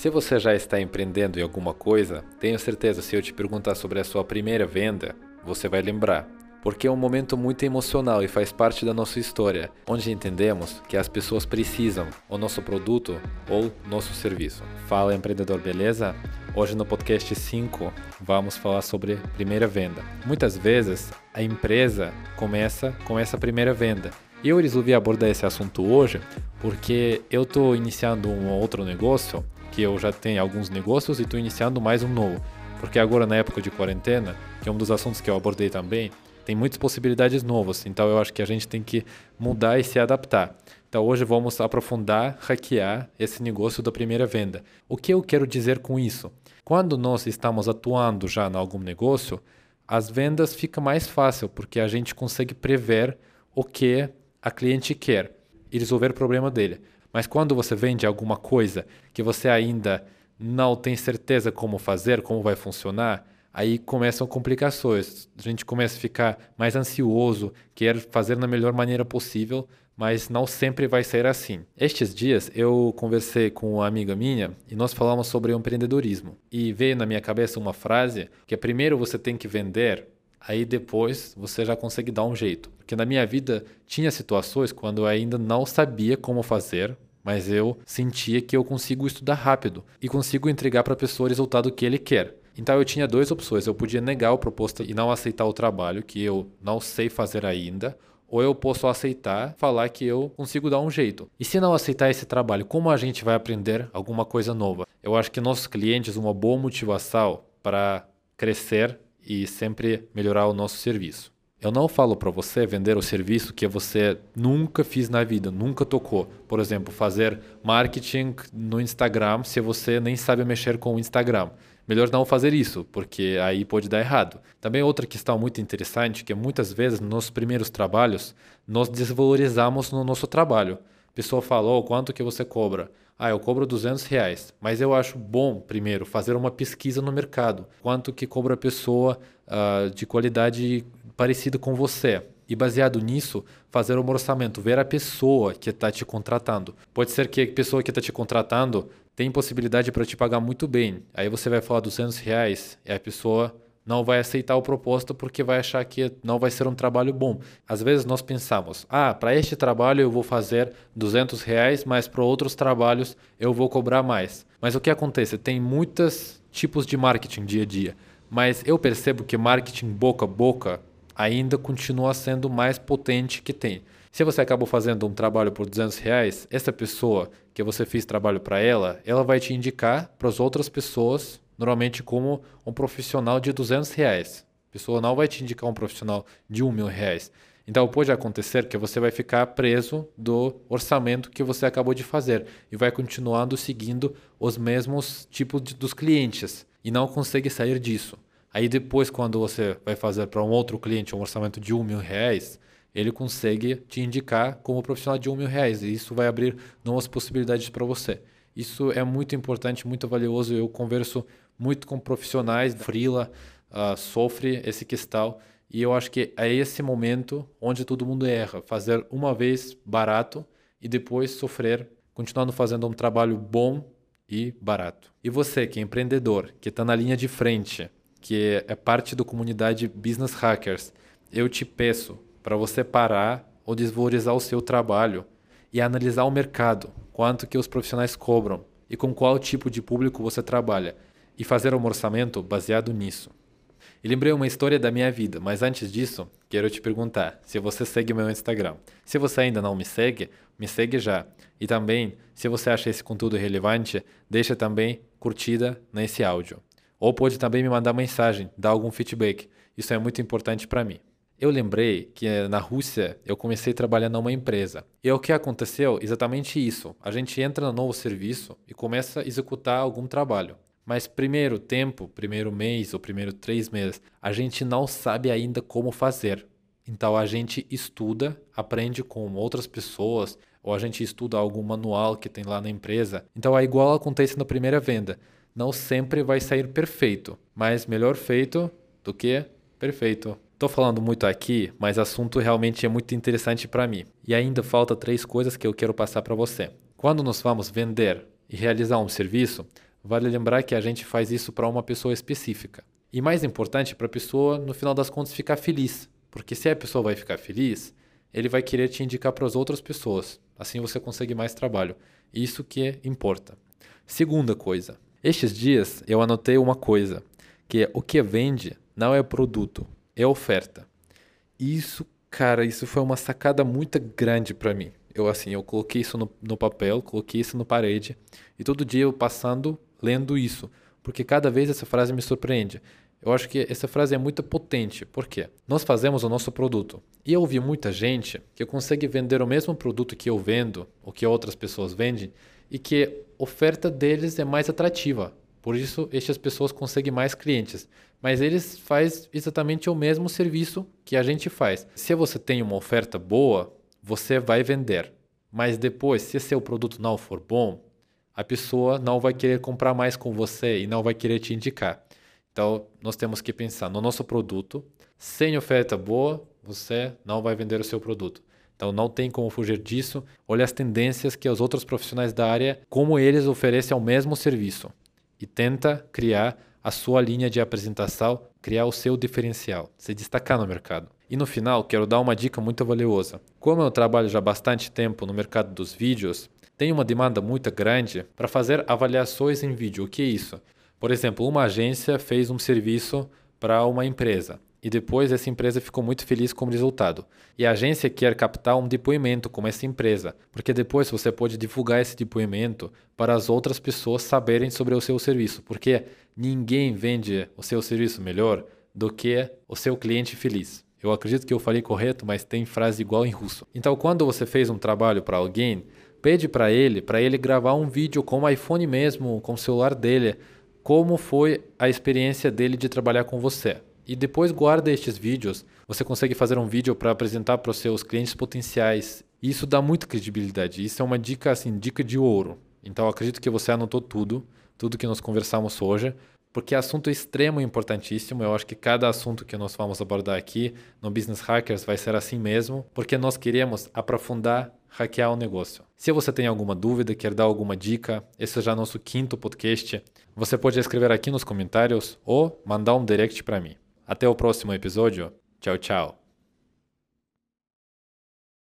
Se você já está empreendendo em alguma coisa, tenho certeza se eu te perguntar sobre a sua primeira venda, você vai lembrar. Porque é um momento muito emocional e faz parte da nossa história, onde entendemos que as pessoas precisam o nosso produto ou nosso serviço. Fala empreendedor, beleza? Hoje no podcast 5 vamos falar sobre primeira venda. Muitas vezes a empresa começa com essa primeira venda. Eu resolvi abordar esse assunto hoje porque eu estou iniciando um outro negócio que eu já tenho alguns negócios e estou iniciando mais um novo. Porque agora, na época de quarentena, que é um dos assuntos que eu abordei também, tem muitas possibilidades novas. Então, eu acho que a gente tem que mudar e se adaptar. Então, hoje vamos aprofundar, hackear esse negócio da primeira venda. O que eu quero dizer com isso? Quando nós estamos atuando já em algum negócio, as vendas fica mais fácil, porque a gente consegue prever o que a cliente quer e resolver o problema dele. Mas quando você vende alguma coisa que você ainda não tem certeza como fazer, como vai funcionar, aí começam complicações. A gente começa a ficar mais ansioso, quer fazer da melhor maneira possível, mas não sempre vai ser assim. Estes dias eu conversei com uma amiga minha e nós falamos sobre empreendedorismo. E veio na minha cabeça uma frase que é primeiro você tem que vender aí depois você já consegue dar um jeito. Porque na minha vida tinha situações quando eu ainda não sabia como fazer, mas eu sentia que eu consigo estudar rápido e consigo entregar para a pessoa o resultado que ele quer. Então eu tinha duas opções. Eu podia negar a proposta e não aceitar o trabalho que eu não sei fazer ainda, ou eu posso aceitar, falar que eu consigo dar um jeito. E se não aceitar esse trabalho, como a gente vai aprender alguma coisa nova? Eu acho que nossos clientes uma boa motivação para crescer e sempre melhorar o nosso serviço. Eu não falo para você vender o serviço que você nunca fez na vida, nunca tocou. Por exemplo, fazer marketing no Instagram se você nem sabe mexer com o Instagram. Melhor não fazer isso, porque aí pode dar errado. Também outra questão muito interessante que muitas vezes nos primeiros trabalhos nós desvalorizamos no nosso trabalho. A pessoa falou oh, quanto que você cobra. Ah, eu cobro 200 reais. Mas eu acho bom, primeiro, fazer uma pesquisa no mercado. Quanto que cobra a pessoa uh, de qualidade parecida com você. E baseado nisso, fazer um orçamento, ver a pessoa que está te contratando. Pode ser que a pessoa que está te contratando tem possibilidade para te pagar muito bem. Aí você vai falar 200 reais e a pessoa não vai aceitar o proposto porque vai achar que não vai ser um trabalho bom. Às vezes nós pensamos, ah, para este trabalho eu vou fazer 200 reais, mas para outros trabalhos eu vou cobrar mais. Mas o que acontece? Tem muitos tipos de marketing dia a dia. Mas eu percebo que marketing boca a boca ainda continua sendo mais potente que tem. Se você acabou fazendo um trabalho por 200 reais, essa pessoa que você fez trabalho para ela, ela vai te indicar para as outras pessoas normalmente como um profissional de 200 reais. A pessoa não vai te indicar um profissional de um mil reais. Então pode acontecer que você vai ficar preso do orçamento que você acabou de fazer e vai continuando seguindo os mesmos tipos de, dos clientes e não consegue sair disso. Aí depois, quando você vai fazer para um outro cliente um orçamento de um mil reais, ele consegue te indicar como profissional de um mil reais e isso vai abrir novas possibilidades para você. Isso é muito importante, muito valioso. Eu converso muito com profissionais, freela, uh, sofre esse questão. E eu acho que é esse momento onde todo mundo erra. Fazer uma vez barato e depois sofrer, continuando fazendo um trabalho bom e barato. E você que é empreendedor, que está na linha de frente, que é parte da comunidade Business Hackers, eu te peço para você parar ou desvalorizar o seu trabalho e analisar o mercado, quanto que os profissionais cobram e com qual tipo de público você trabalha e fazer um orçamento baseado nisso. E lembrei uma história da minha vida, mas antes disso, quero te perguntar se você segue meu Instagram. Se você ainda não me segue, me segue já. E também, se você acha esse conteúdo relevante, deixa também curtida nesse áudio. Ou pode também me mandar mensagem, dar algum feedback. Isso é muito importante para mim. Eu lembrei que na Rússia eu comecei trabalhando numa empresa. E o que aconteceu? Exatamente isso. A gente entra no novo serviço e começa a executar algum trabalho. Mas primeiro tempo, primeiro mês ou primeiro três meses, a gente não sabe ainda como fazer. Então a gente estuda, aprende com outras pessoas, ou a gente estuda algum manual que tem lá na empresa. Então é igual acontece na primeira venda. Não sempre vai sair perfeito, mas melhor feito do que perfeito. Estou falando muito aqui, mas assunto realmente é muito interessante para mim. E ainda falta três coisas que eu quero passar para você. Quando nós vamos vender e realizar um serviço, vale lembrar que a gente faz isso para uma pessoa específica. E mais importante, para a pessoa, no final das contas, ficar feliz. Porque se a pessoa vai ficar feliz, ele vai querer te indicar para as outras pessoas. Assim você consegue mais trabalho. Isso que importa. Segunda coisa. Estes dias eu anotei uma coisa, que é o que vende não é produto, é oferta. Isso, cara, isso foi uma sacada muito grande para mim. Eu assim, eu coloquei isso no, no papel, coloquei isso na parede e todo dia eu passando lendo isso, porque cada vez essa frase me surpreende. Eu acho que essa frase é muito potente. Por quê? Nós fazemos o nosso produto. E eu ouvi muita gente que consegue vender o mesmo produto que eu vendo, ou que outras pessoas vendem, e que a oferta deles é mais atrativa. Por isso, estas pessoas conseguem mais clientes. Mas eles fazem exatamente o mesmo serviço que a gente faz. Se você tem uma oferta boa, você vai vender. Mas depois, se seu produto não for bom, a pessoa não vai querer comprar mais com você e não vai querer te indicar. Então, nós temos que pensar no nosso produto. Sem oferta boa, você não vai vender o seu produto. Então, não tem como fugir disso. Olhe as tendências que os outros profissionais da área, como eles oferecem o mesmo serviço. E tenta criar a sua linha de apresentação, criar o seu diferencial, se destacar no mercado. E no final, quero dar uma dica muito valiosa. Como eu trabalho já bastante tempo no mercado dos vídeos, tem uma demanda muito grande para fazer avaliações em vídeo. O que é isso? Por exemplo, uma agência fez um serviço para uma empresa e depois essa empresa ficou muito feliz com o resultado. E a agência quer captar um depoimento com essa empresa, porque depois você pode divulgar esse depoimento para as outras pessoas saberem sobre o seu serviço, porque ninguém vende o seu serviço melhor do que o seu cliente feliz. Eu acredito que eu falei correto, mas tem frase igual em russo. Então, quando você fez um trabalho para alguém, pede para ele, para ele gravar um vídeo com o iPhone mesmo, com o celular dele, como foi a experiência dele de trabalhar com você. E depois guarda estes vídeos. Você consegue fazer um vídeo para apresentar para os seus clientes potenciais. Isso dá muita credibilidade. Isso é uma dica assim, dica de ouro. Então acredito que você anotou tudo, tudo que nós conversamos hoje, porque é assunto extremo e importantíssimo. Eu acho que cada assunto que nós vamos abordar aqui no Business Hackers vai ser assim mesmo, porque nós queremos aprofundar hackear o negócio. Se você tem alguma dúvida, quer dar alguma dica, esse é já nosso quinto podcast. Você pode escrever aqui nos comentários ou mandar um direct para mim. Até o próximo episódio. Tchau, tchau.